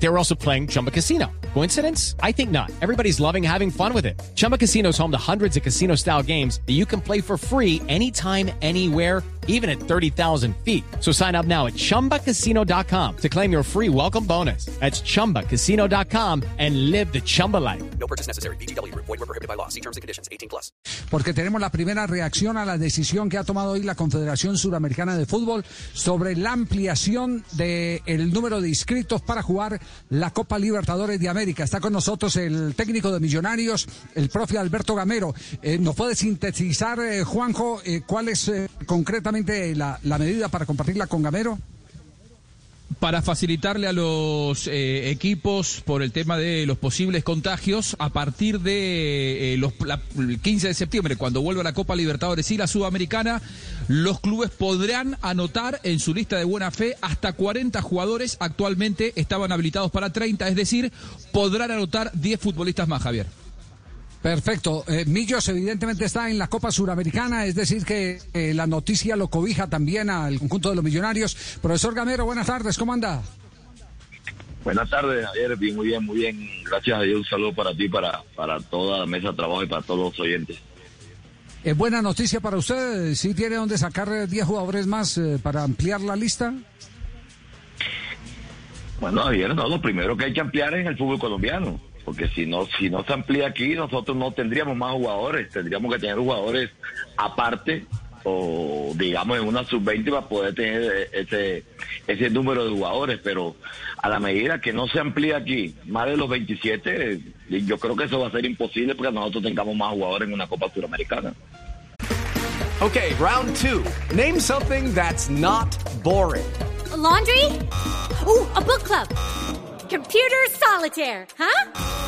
They were also playing Chumba Casino. Coincidence? I think not. Everybody's loving having fun with it. Chumba Casino is home to hundreds of casino style games that you can play for free anytime, anywhere, even at 30,000 feet. So sign up now at chumbacasino.com to claim your free welcome bonus. That's chumbacasino.com and live the Chumba life. No purchase necessary. BGW. Void were prohibited by law. See terms and conditions. 18 plus. porque tenemos la primera reacción a la decisión que ha tomado hoy la Confederación Suramericana de Fútbol sobre la ampliación del número de inscritos para jugar la Copa Libertadores de América. Está con nosotros el técnico de Millonarios, el profe Alberto Gamero. Eh, ¿Nos puede sintetizar, eh, Juanjo, eh, cuál es concretamente la medida para compartirla con Gamero? Para facilitarle a los eh, equipos por el tema de los posibles contagios a partir de eh, los, la- el 15 de septiembre, cuando vuelva la Copa Libertadores y la Sudamericana, los clubes podrán anotar en su lista de buena fe hasta 40 jugadores. Actualmente estaban habilitados para 30, es decir, podrán anotar 10 futbolistas más, Javier. Perfecto. Eh, Millos evidentemente está en la Copa Suramericana, es decir que eh, la noticia lo cobija también al conjunto de los millonarios. Profesor Gamero, buenas tardes, ¿cómo anda? Buenas tardes, Javier. Bien, muy bien, muy bien. Gracias a Dios. Un saludo para ti, para, para toda la mesa de trabajo y para todos los oyentes. ¿Es buena noticia para usted? ¿Sí tiene donde sacar eh, 10 jugadores más eh, para ampliar la lista? Bueno, Javier, no, lo primero que hay que ampliar es el fútbol colombiano. Porque si no, si no se amplía aquí, nosotros no tendríamos más jugadores. Tendríamos que tener jugadores aparte o digamos en una sub-20 para poder tener ese, ese número de jugadores. Pero a la medida que no se amplía aquí más de los 27, eh, yo creo que eso va a ser imposible porque nosotros tengamos más jugadores en una Copa Suramericana. Okay, round two. Name something that's not boring. A laundry? Ooh, a book club. Computer solitaire, huh?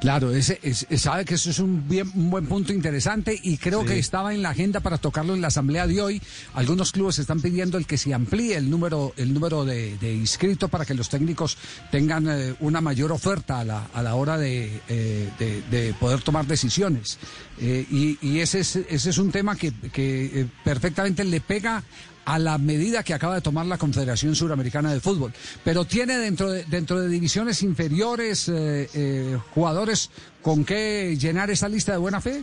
Claro, ese, es- sabe que eso es un, bien, un buen punto interesante y creo que estaba en la agenda para tocarlo en la asamblea de hoy. Algunos clubes están pidiendo el que se amplíe el número, el número de, de inscritos para que los técnicos tengan eh, una mayor oferta a la, a la hora de, eh, de- de poder tomar decisiones. Eh, y y ese, es, ese es un tema que, que perfectamente le pega a la medida que acaba de tomar la Confederación Suramericana de Fútbol. Pero tiene dentro de, dentro de divisiones inferiores eh, eh, jugadores con qué llenar esa lista de buena fe.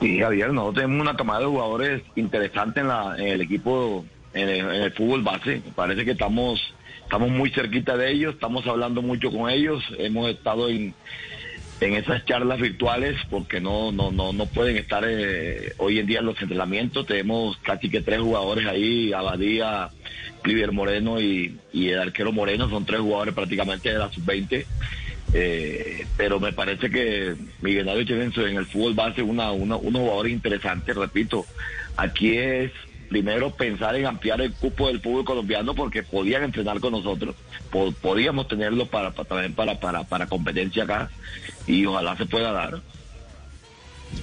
Sí, Javier, nosotros tenemos una camada de jugadores interesante en, la, en el equipo, en el, fútbol base. Parece que estamos, estamos muy cerquita de ellos, estamos hablando mucho con ellos, hemos estado en, en esas charlas virtuales porque no, no, no, no pueden estar eh, hoy en día en los entrenamientos. Tenemos casi que tres jugadores ahí, Abadía, Cliver Moreno y, y el arquero Moreno, son tres jugadores prácticamente de la sub-20. Eh, pero me parece que Miguel tiene en el fútbol base una, una, unos jugadores interesantes, repito. Aquí es primero pensar en ampliar el cupo del fútbol colombiano porque podían entrenar con nosotros, po- podíamos tenerlo para, para también para, para, para competencia acá y ojalá se pueda dar.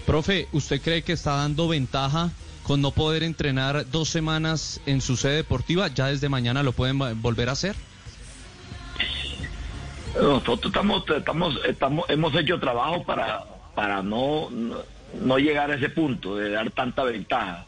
Profe, ¿usted cree que está dando ventaja con no poder entrenar dos semanas en su sede deportiva? ¿Ya desde mañana lo pueden volver a hacer? Nosotros estamos, estamos, estamos, hemos hecho trabajo para, para no, no llegar a ese punto de dar tanta ventaja.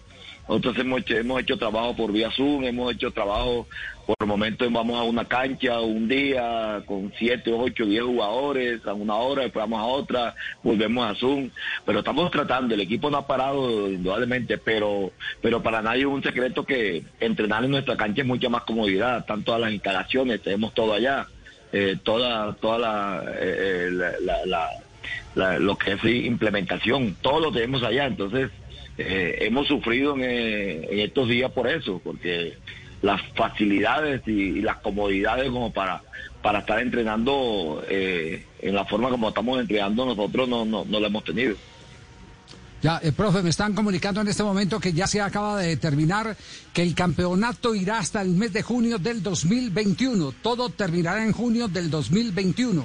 Nosotros hemos hecho, hemos hecho trabajo por vía Zoom, hemos hecho trabajo por momentos vamos a una cancha un día con siete, ocho, diez jugadores a una hora, después vamos a otra, volvemos a Zoom, pero estamos tratando, el equipo no ha parado indudablemente, pero, pero para nadie es un secreto que entrenar en nuestra cancha es mucha más comodidad, están todas las instalaciones, tenemos todo allá eh, toda toda la, eh, eh, la- la- lo que es implementación, todo lo tenemos allá, entonces eh, hemos sufrido en, eh, en estos días por eso, porque las facilidades y, las comodidades como para para estar entrenando eh, en la forma como estamos entrenando nosotros no, no, no lo hemos tenido. Ya, el profe, me están comunicando en este momento que ya se acaba de determinar que el campeonato irá hasta el mes de junio del 2021. Todo terminará en junio del 2021.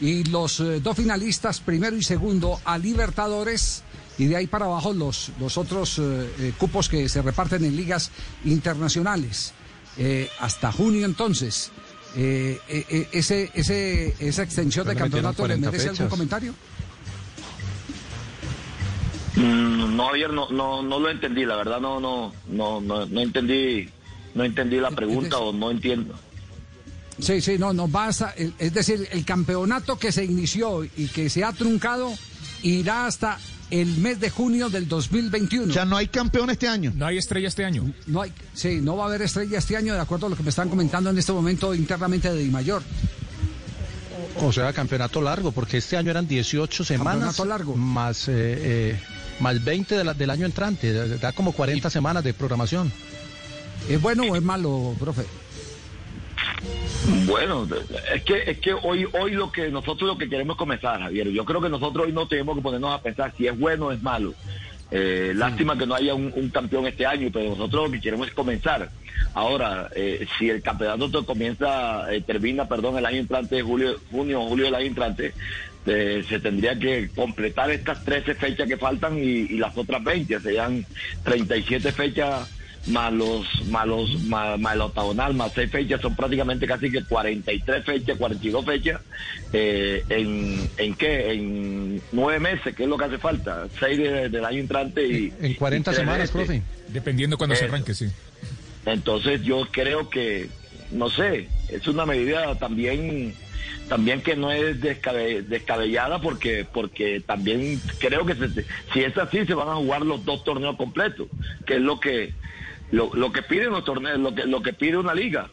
Y los eh, dos finalistas, primero y segundo, a Libertadores. Y de ahí para abajo los, los otros eh, eh, cupos que se reparten en ligas internacionales. Eh, hasta junio entonces. Eh, eh, eh, ese, ese, ¿Esa extensión de campeonato le 40 merece algún comentario? Mm, No, ayer no, no, no lo entendí, la verdad no, no, no, no, no entendí, no entendí la pregunta o no entiendo. Sí, sí, no, no basta. Es decir, el campeonato que se inició y que se ha truncado irá hasta el mes de junio del 2021. O sea, no hay campeón este año. No hay estrella este año. No hay, sí, no va a haber estrella este año, de acuerdo a lo que me están comentando en este momento internamente de Di Mayor. O sea, campeonato largo, porque este año eran 18 semanas. Campeonato largo. Más, eh, eh, más 20 de la- del año entrante. Da da como 40 semanas de programación. ¿Es bueno o es malo, profe? Bueno, es que es que hoy hoy lo que nosotros lo que queremos es comenzar, Javier. Yo creo que nosotros hoy no tenemos que ponernos a pensar si es bueno o es malo. Eh, Lástima que no haya un, un campeón este año, pero nosotros lo que queremos es comenzar. Ahora, eh, si el campeonato to- comienza, eh, termina, perdón, el año entrante, julio, junio o julio del año entrante, eh, se tendría que completar estas 13 fechas que faltan y, y las otras 20, serían 37 fechas más los más los más, más el octagonal más seis fechas son prácticamente casi que 43 fechas 42 fechas eh, en en qué en nueve meses que es lo que hace falta seis de- del año entrante y En 40 y tres semanas, este. profe. Dependiendo cuando se Eso. arranque, sí. entonces yo creo que no sé es una medida también también que no es descabe- descabellada porque porque también creo que se- si es así se van a jugar los dos torneos completos que es lo que lo, lo que piden los torneos lo que lo que pide una liga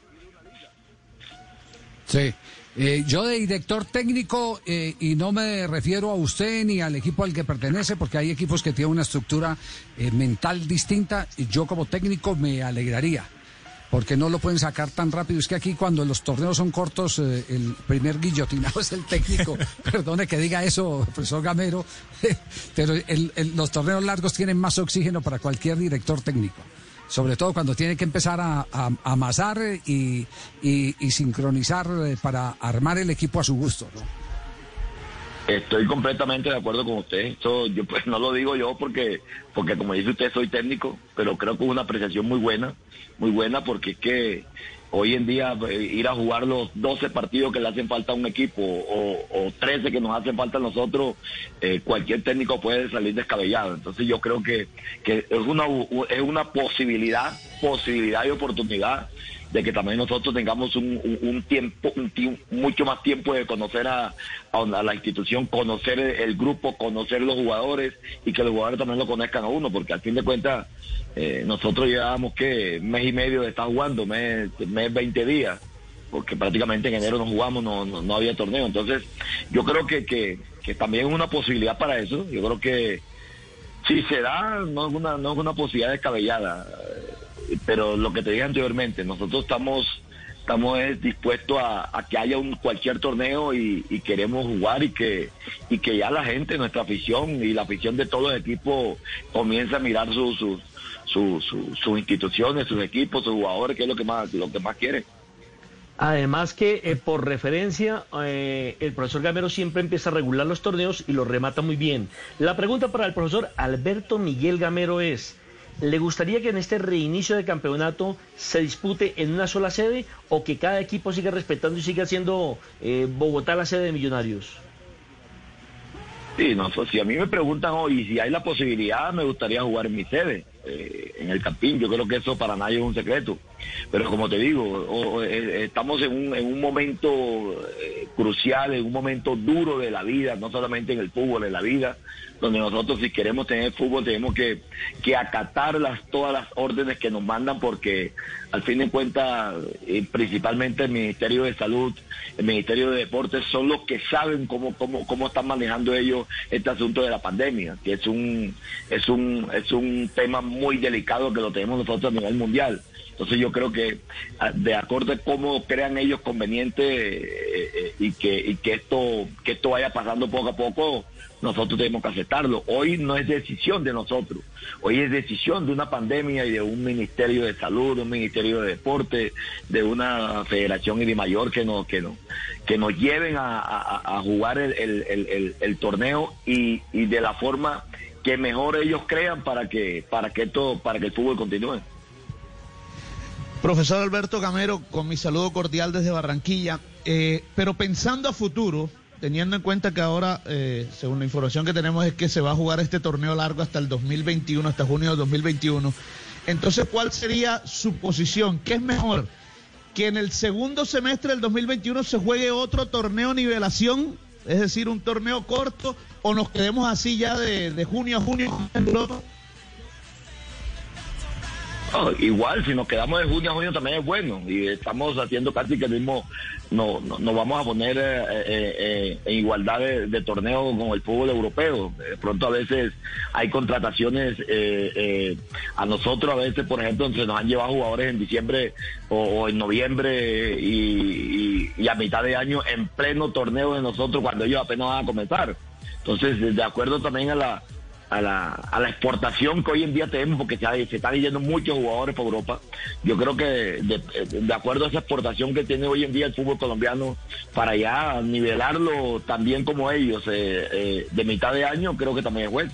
Sí. Eh, yo de director técnico, eh, y no me refiero a usted ni al equipo al que pertenece, porque hay equipos que tienen una estructura eh, mental distinta, y yo como técnico me alegraría, porque no lo pueden sacar tan rápido. Es que aquí cuando los torneos son cortos, eh, el primer guillotinado es el técnico. Perdone que diga eso, profesor Gamero, pero el- el- los torneos largos tienen más oxígeno para cualquier director técnico. Sobre todo cuando tiene que empezar a, amasar y, y- sincronizar eh, para armar el equipo a su gusto. Estoy completamente de acuerdo con usted. Esto yo pues no lo digo yo porque porque como dice usted soy técnico, pero creo que es una apreciación muy buena, muy buena porque es que hoy en día eh, ir a jugar los 12 partidos que le hacen falta a un equipo o, o 13 que nos hacen falta a nosotros, eh, cualquier técnico puede salir descabellado. Entonces yo creo que, que es una es una posibilidad, posibilidad y oportunidad de que también nosotros tengamos un, tiempo, un tie- mucho más tiempo de conocer a, a la institución, conocer el, grupo, conocer los jugadores y que los jugadores también lo conozcan a uno, porque al fin de cuentas eh, nosotros llevábamos que mes y medio de estar jugando, mes, mes 20 días, porque prácticamente en enero no jugamos, no, no, no había torneo. Entonces yo creo que, que, que también es una posibilidad para eso. Yo creo que si se da, no es una, no es una posibilidad descabellada pero lo que te dije anteriormente, nosotros estamos estamos eh, dispuestos a, que haya un cualquier torneo y, queremos jugar y que y que ya la gente, nuestra afición y la afición de todos los equipos comience a mirar sus sus su, su- sus instituciones, sus equipos, sus jugadores, que es lo que más lo que más quieren. Además que eh, por referencia, eh, el profesor Gamero siempre empieza a regular los torneos y los remata muy bien. La pregunta para el profesor Alberto Miguel Gamero es, ¿le gustaría que en este reinicio de campeonato se dispute en una sola sede o que cada equipo siga respetando y siga siendo eh, Bogotá la sede de Millonarios? Sí, no, so- si a mí me preguntan hoy si hay la posibilidad, me gustaría jugar en mi sede, eh, en el Campín. Yo creo que eso para nadie es un secreto. Pero como te digo, o- eh, estamos en un, en un momento eh, crucial, en un momento duro de la vida, no solamente en el fútbol, en la vida, donde nosotros si queremos tener fútbol tenemos que, que acatar las, todas las órdenes que nos mandan porque al fin de cuentas, eh, principalmente el Ministerio de Salud, el Ministerio de Deportes son los que saben cómo, cómo, cómo están manejando ellos este asunto de la pandemia, que es un, es un, es un tema delicado que lo tenemos nosotros a nivel mundial. Entonces yo creo que ah, de acuerdo a cómo crean ellos conveniente eh, eh, y que esto que esto vaya pasando poco a poco, nosotros tenemos que aceptarlo. Hoy no es decisión de nosotros, hoy es decisión de una pandemia y de un ministerio de salud, un ministerio de deporte, de una federación y de mayor que nos que nos que nos lleven a, jugar el, torneo y de la forma que mejor ellos crean para que para que esto para que el fútbol continúe. Profesor Alberto Gamero, con mi saludo cordial desde Barranquilla, eh, pero pensando a futuro, teniendo en cuenta que ahora, eh, según la información que tenemos, es que se va a jugar este torneo largo hasta el 2021, hasta junio del 2021. Entonces, ¿cuál sería su posición? ¿Qué es mejor? ¿Que en el segundo semestre del 2021 se juegue otro torneo nivelación? Es decir, un torneo corto, o nos quedemos así ya de, junio a junio? Igual, si nos quedamos de junio a junio también es bueno y estamos haciendo casi que el mismo, no, no, nos vamos a poner eh, eh, eh, en igualdad de, de torneo con el fútbol europeo. De pronto a veces hay contrataciones eh, a nosotros, a veces por ejemplo se nos han llevado jugadores en diciembre o, en noviembre y- y a mitad de año en pleno torneo de nosotros cuando ellos apenas van a comenzar. Entonces, de acuerdo también a la a la, a la exportación que hoy en día tenemos, porque se, están yendo muchos jugadores para Europa. Yo creo que de, de acuerdo a esa exportación que tiene hoy en día el fútbol colombiano, para ya nivelarlo también como ellos eh, eh, de mitad de año, creo que también es bueno.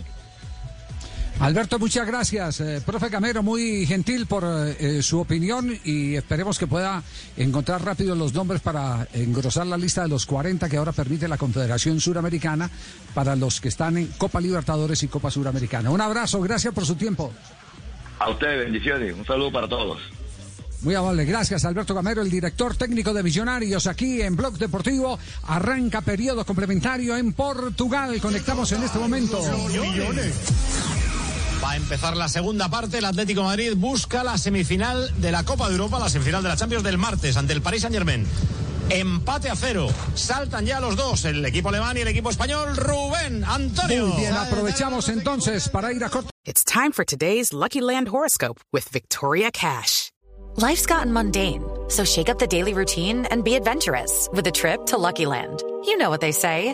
Alberto, muchas gracias. Eh, profe Camero, muy gentil por eh, su opinión y esperemos que pueda encontrar rápido los nombres para engrosar la lista de los 40 que ahora permite la Confederación Suramericana para los que están en Copa Libertadores y Copa Suramericana. Un abrazo, gracias por su tiempo. A ustedes, bendiciones. Un saludo para todos. Muy amable, gracias Alberto Camero, el director técnico de Millonarios aquí en Blog Deportivo. Arranca periodo complementario en Portugal. Conectamos en este momento. Va a empezar la segunda parte. El Atlético de Madrid busca la semifinal de la Copa de Europa, la semifinal de la Champions del martes ante el Paris Saint Germain. Empate a cero. Saltan ya los dos, el equipo alemán y el equipo español. Rubén, Antonio. Muy bien, aprovechamos entonces para ir a corto. It's time for today's Lucky Land horoscope with Victoria Cash. Life's gotten mundane, so shake up the daily routine and be adventurous with a trip to Lucky Land. You know what they say.